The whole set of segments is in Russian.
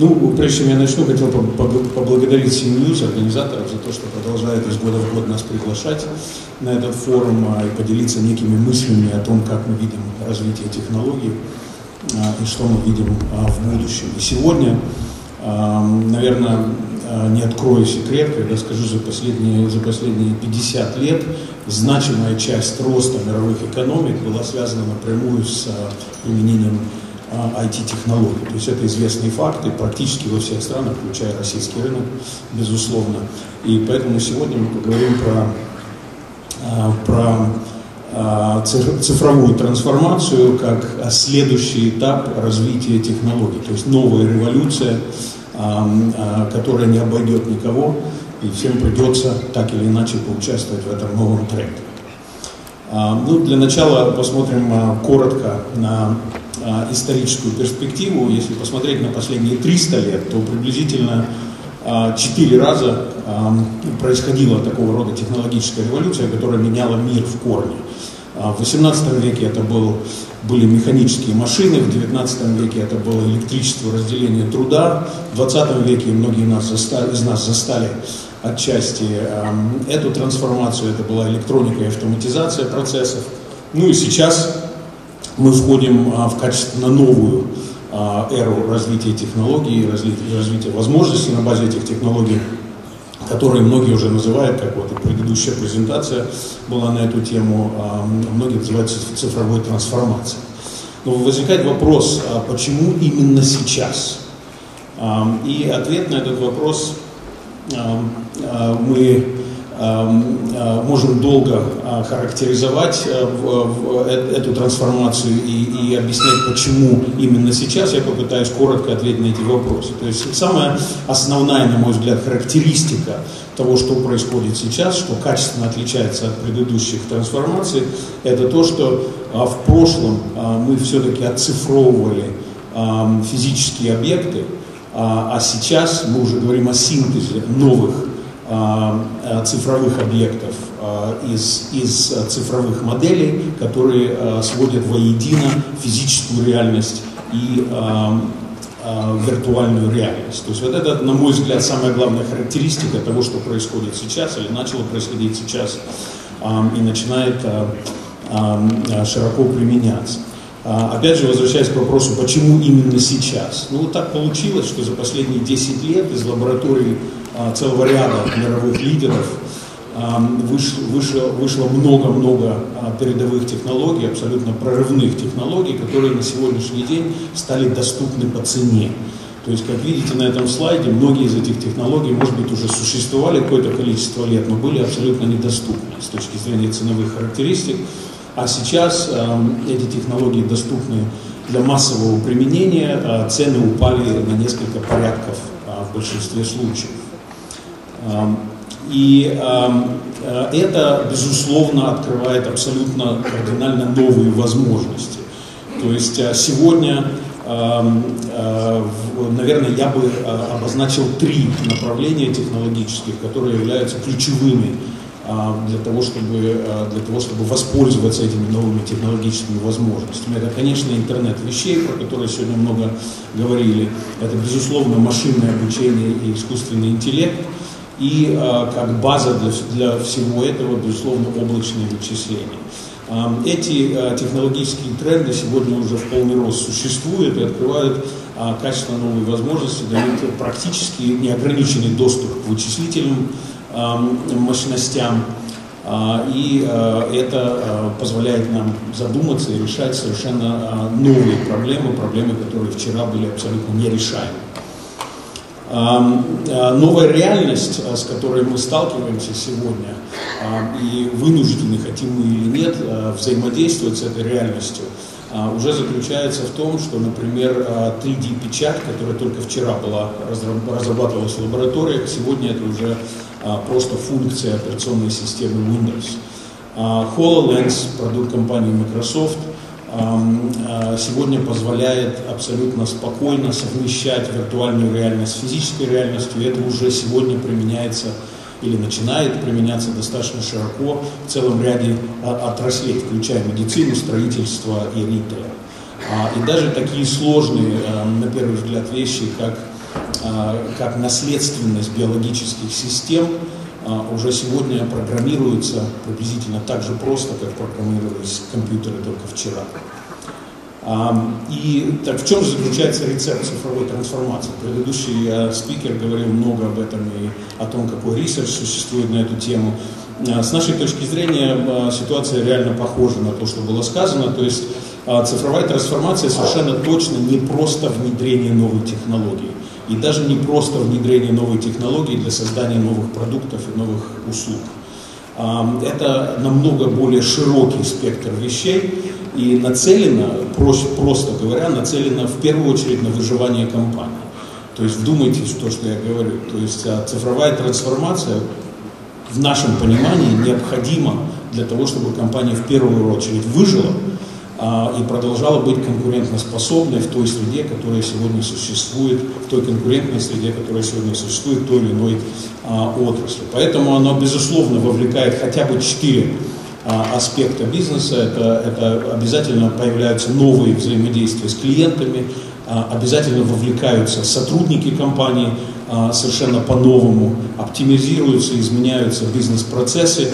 Ну, прежде чем я начну, хотел поблагодарить CNews, организаторов, за то, что продолжают из года в год нас приглашать на этот форум а, и поделиться некими мыслями о том, как мы видим развитие технологий а, и что мы видим а, в будущем. И сегодня, наверное, не открою секрет, когда скажу, за последние, за последние 50 лет значимая часть роста мировых экономик была связана напрямую с применением IT-технологий. То есть это известные факты практически во всех странах, включая российский рынок, безусловно. И поэтому сегодня мы поговорим про, а, про а, цифровую трансформацию как следующий этап развития технологий, то есть новая революция, а, которая не обойдет никого, и всем придется так или иначе поучаствовать в этом новом тренде. Ну, для начала посмотрим коротко на а, историческую перспективу, если посмотреть на последние 300 лет, то приблизительно а, четыре раза а, происходила такого рода технологическая революция, которая меняла мир в корне. В 18 веке это был, были механические машины, в 19 веке это было электричество, разделение труда, в 20 веке многие нас застали, из нас застали отчасти эту трансформацию, это была электроника и автоматизация процессов. Ну и сейчас мы входим а, в качественно новую а, эру развития технологий, развития, развития возможностей на базе этих технологий, которые многие уже называют, как вот предыдущая презентация была на эту тему, а, многие называют цифровой трансформацией. Но возникает вопрос, почему именно сейчас? И ответ на этот вопрос мы можем долго э, характеризовать э, эту трансформацию и, и объяснять, почему именно сейчас. Я попытаюсь коротко ответить на эти вопросы. То есть самая основная, на мой взгляд, характеристика того, что происходит сейчас, что качественно отличается от предыдущих трансформаций, это то, что в прошлом мы все-таки оцифровывали эм, физические объекты, а сейчас мы уже говорим о синтезе новых а, а, цифровых объектов а, из, из цифровых моделей, которые сводят воедино физическую реальность и виртуальную реальность. То есть вот это, на мой взгляд, самая главная характеристика того, что происходит сейчас или начало происходить сейчас и начинает широко применяться. Опять же, возвращаясь к вопросу, почему именно сейчас? Ну, вот так получилось, что за последние 10 лет из лабораторий а, целого ряда мировых лидеров вышло много-много а, передовых технологий, абсолютно прорывных технологий, которые на сегодняшний день стали доступны по цене. То есть, как видите на этом слайде, многие из этих технологий, может быть, уже существовали какое-то количество лет, но были абсолютно недоступны с точки зрения ценовых характеристик. А сейчас э, эти технологии доступны для массового применения, цены упали на несколько порядков в большинстве случаев. И э, это, безусловно, открывает абсолютно кардинально новые возможности. То есть э, сегодня, э, наверное, я бы обозначил три направления технологических, которые являются ключевыми для того, чтобы, для того, чтобы воспользоваться этими новыми технологическими возможностями. Это, конечно, интернет вещей, про которые сегодня много говорили. Это, безусловно, машинное обучение и искусственный интеллект – и э, как база для, всего этого, безусловно, облачные вычисления. Эти э, технологические тренды сегодня уже в полный рост существуют и открывают э, качественно новые возможности, дают практически неограниченный доступ к вычислительным мощностям, и это позволяет нам задуматься и решать совершенно новые проблемы, проблемы, которые вчера были абсолютно нерешаемы. Э, новая реальность, э, с которой мы сталкиваемся сегодня, и вынуждены, хотим мы или нет, э, взаимодействовать с этой реальностью, уже заключается в том, что, например, 3D-печать, которая только вчера была разрабатывалась в лабораториях, сегодня это уже просто функция операционной системы Windows. HoloLens, продукт компании Microsoft, Э, сегодня позволяет абсолютно спокойно совмещать виртуальную реальность с физической реальностью. И это уже сегодня применяется или начинает применяться достаточно широко в целом ряде а, отраслей, включая медицину, строительство и ритейл. А, и даже такие сложные, э, на первый взгляд, вещи, как как наследственность биологических систем уже сегодня программируется приблизительно так же просто, как программировались компьютеры только вчера. И так в чем же заключается рецепт цифровой трансформации? Предыдущий э, спикер говорил много об этом и о том, какой research существует на эту тему. С нашей точки зрения ситуация реально похожа на то, что было сказано. То есть цифровая трансформация совершенно точно не просто внедрение новой технологии. И даже не просто внедрение новой технологии для создания новых продуктов и новых услуг. Это намного более широкий спектр вещей, и нацелена, просто говоря, нацелена в первую очередь на выживание компании. То есть вдумайтесь в то, что я говорю. То есть а, цифровая трансформация в нашем понимании необходима для того, чтобы компания в первую очередь выжила и продолжала быть конкурентоспособной в той среде, которая сегодня существует, в той конкурентной среде, которая сегодня существует в той или иной а, отрасли. Поэтому она, безусловно, вовлекает хотя бы четыре а, аспекта бизнеса. Это, это обязательно появляются новые взаимодействия с клиентами, а, обязательно вовлекаются сотрудники компании а, совершенно по-новому, оптимизируются, изменяются бизнес-процессы,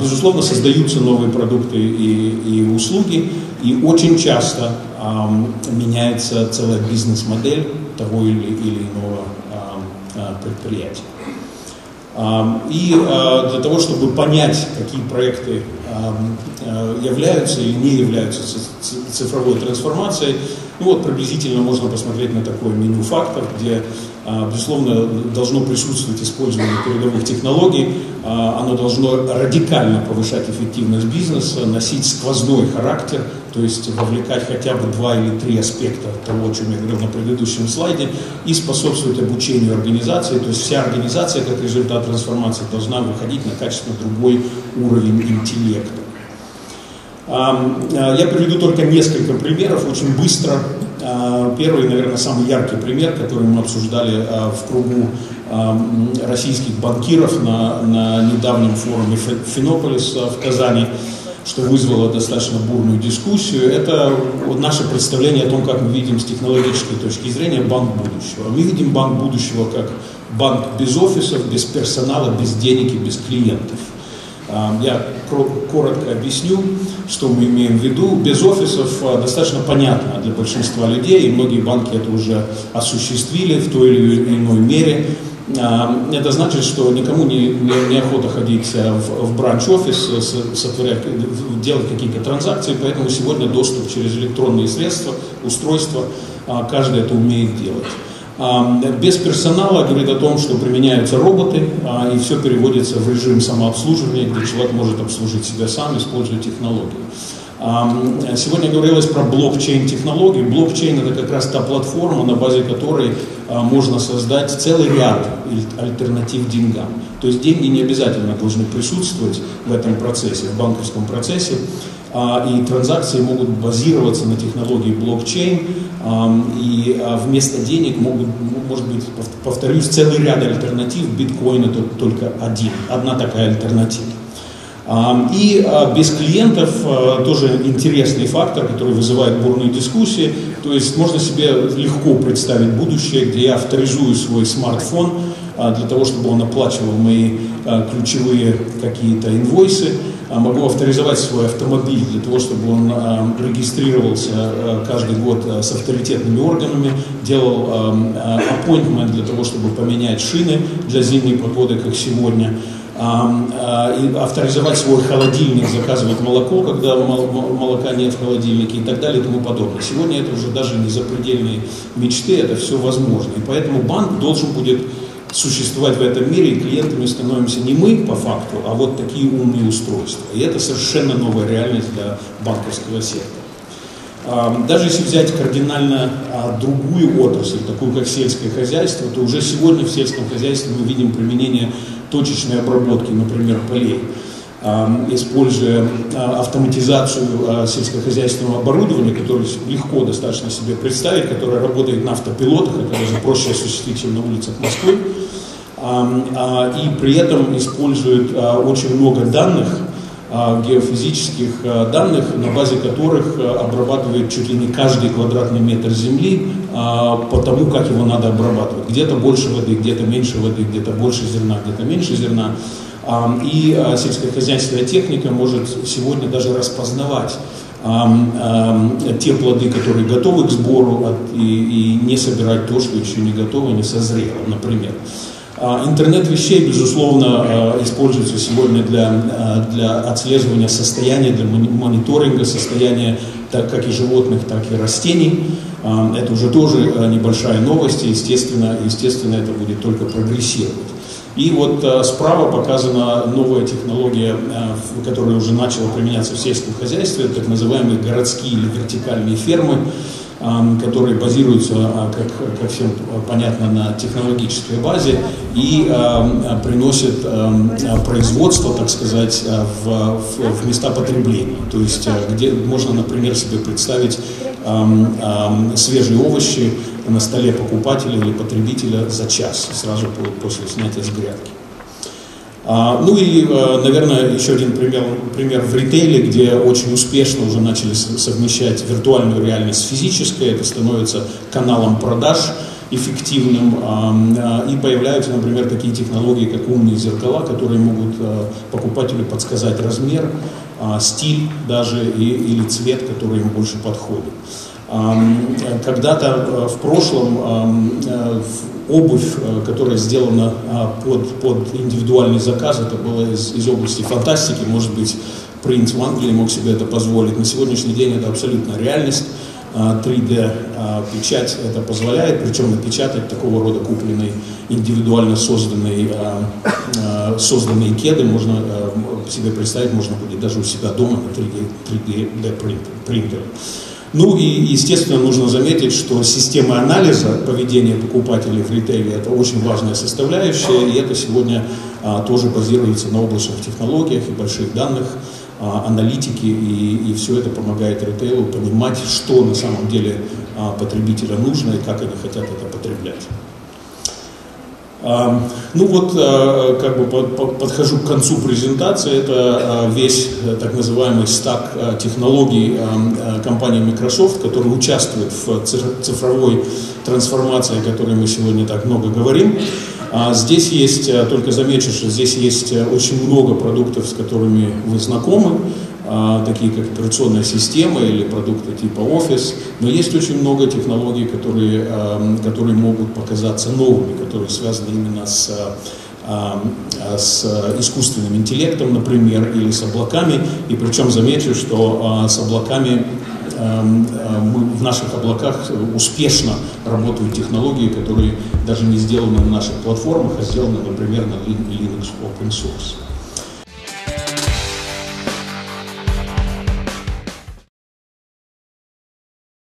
безусловно, создаются новые продукты и, и услуги, и очень часто меняется целая бизнес-модель того или, или иного предприятия. И для того, чтобы понять, какие проекты Э, являются или не являются цифровой трансформацией. Ну вот приблизительно можно посмотреть на такое меню фактов, где, а, безусловно, должно присутствовать использование передовых технологий, а, оно должно радикально повышать эффективность бизнеса, носить сквозной характер, то есть вовлекать хотя бы два или три аспекта того, о чем я говорил на предыдущем слайде, и способствовать обучению организации, то есть вся организация как результат трансформации должна выходить на качественно другой уровень интеллекта. А, я приведу только несколько примеров, очень быстро. А, первый, наверное, самый яркий пример, который мы обсуждали а, в кругу российских банкиров на, на недавнем форуме Финополис в Казани, что вызвало достаточно бурную дискуссию, это вот наше представление о том, как мы видим с технологической точки зрения банк будущего. Мы видим банк будущего как банк без офисов, без персонала, без денег и без клиентов. Я коротко объясню, что мы имеем в виду. Без офисов а, достаточно понятно для большинства людей, и многие банки это уже осуществили в той или иной мере. Это значит, что никому не, не, не охота ходить а, в, в бранч-офис, сотворять, делать какие-то транзакции, поэтому сегодня доступ через электронные средства, устройства, а, каждый это умеет делать. Без персонала говорит о том, что применяются роботы, а, и все переводится в режим самообслуживания, где человек может обслужить себя сам, используя технологии. Сегодня говорилось про блокчейн-технологии. Блокчейн – это как раз та платформа, на базе которой а, можно создать целый ряд альтернатив деньгам. То есть деньги не обязательно должны присутствовать в этом процессе, в банковском процессе, а, и транзакции могут базироваться на технологии блокчейн, и а, вместо денег могут, может быть, повторюсь, целый ряд альтернатив, биткоин это только один, одна такая альтернатива. И а, без клиентов тоже интересный фактор, который вызывает бурные дискуссии. То есть можно себе легко представить будущее, где я авторизую свой смартфон для того, чтобы он оплачивал мои ключевые какие-то инвойсы. А, могу авторизовать свой автомобиль для того, чтобы он а, регистрировался а, каждый год с авторитетными органами, делал appointment для того, чтобы поменять шины для зимней погоды, как сегодня, авторизовать свой холодильник, заказывать молоко, когда молока нет в холодильнике и так далее и тому подобное. Сегодня это уже даже не запредельные мечты, это все возможно. И поэтому банк должен будет существовать в этом мире, и клиентами становимся не мы по факту, а вот такие умные устройства. И это совершенно новая реальность для банковского сектора. Даже если взять кардинально а, другую отрасль, такую как сельское хозяйство, то уже сегодня в сельском хозяйстве мы видим применение точечной обработки, например, полей используя а, автоматизацию а, сельскохозяйственного оборудования, которое легко достаточно себе представить, которое работает на автопилотах, это даже проще осуществить, чем на улицах Москвы, и при этом использует очень много данных геофизических данных, на базе которых обрабатывает чуть ли не каждый квадратный метр земли по тому, как его надо обрабатывать. Где-то больше воды, где-то меньше воды, где-то больше зерна, где-то меньше зерна. И сельскохозяйственная техника может сегодня даже распознавать те плоды, которые готовы к сбору, и, и не собирать то, что еще не готово, не созрело, например. А, интернет вещей, безусловно, а, используется сегодня для, а, для отслеживания состояния, для мониторинга состояния так, как и животных, так и растений. Это уже тоже небольшая новость, и, естественно, естественно, это будет только прогрессировать. И вот справа показана новая технология, которая уже начала применяться в сельском хозяйстве, так называемые городские или вертикальные фермы которые базируются, а, как, как всем понятно, на технологической базе и приносят производство, так сказать, в, в, в места потребления. То есть, где можно, например, себе представить свежие овощи на столе покупателя или потребителя за час, сразу после снятия с грядки. А, ну и, э, наверное, еще один пример, пример в ритейле, где очень успешно уже начали совмещать виртуальную реальность с физической. Это становится каналом продаж эффективным. А, и появляются, например, такие технологии, как умные зеркала, которые могут э, покупателю подсказать размер, а, стиль даже и, или цвет, который ему больше подходит. Когда-то э, в прошлом обувь, э, которая сделана а, под, под индивидуальный заказ, это было из, из области фантастики, может быть, принц в Англии мог себе это позволить. На сегодняшний день это абсолютно реальность. 3D а, а, это позволяет, причем напечатать такого рода купленные индивидуально созданные, созданные кеды можно себе представить, можно будет даже у себя дома на 3D, 3D принтере. Ну и, естественно, нужно заметить, что система анализа поведения покупателей в ритейле – это очень важная составляющая, и это сегодня а, тоже базируется на облачных технологиях и больших данных, а, аналитики, и, и все это помогает ритейлу понимать, что на самом деле а, потребителя нужно и как они хотят это потреблять. Ну вот, э, как бы подхожу к концу презентации. Это э, весь э, так называемый стак технологий компании Microsoft, который участвует в цифровой трансформации, о которой мы сегодня так много говорим. А здесь есть, только замечу, что здесь есть очень много продуктов, с которыми вы знакомы. А, такие как операционная система или продукты типа Office, но есть очень много технологий, которые, которые могут показаться новыми, которые связаны именно с с искусственным интеллектом, например, или с облаками. И причем замечу, что а, с облаками мы в наших облаках успешно работают технологии, которые даже не сделаны на наших платформах, а сделаны, например, на Linux Open Source.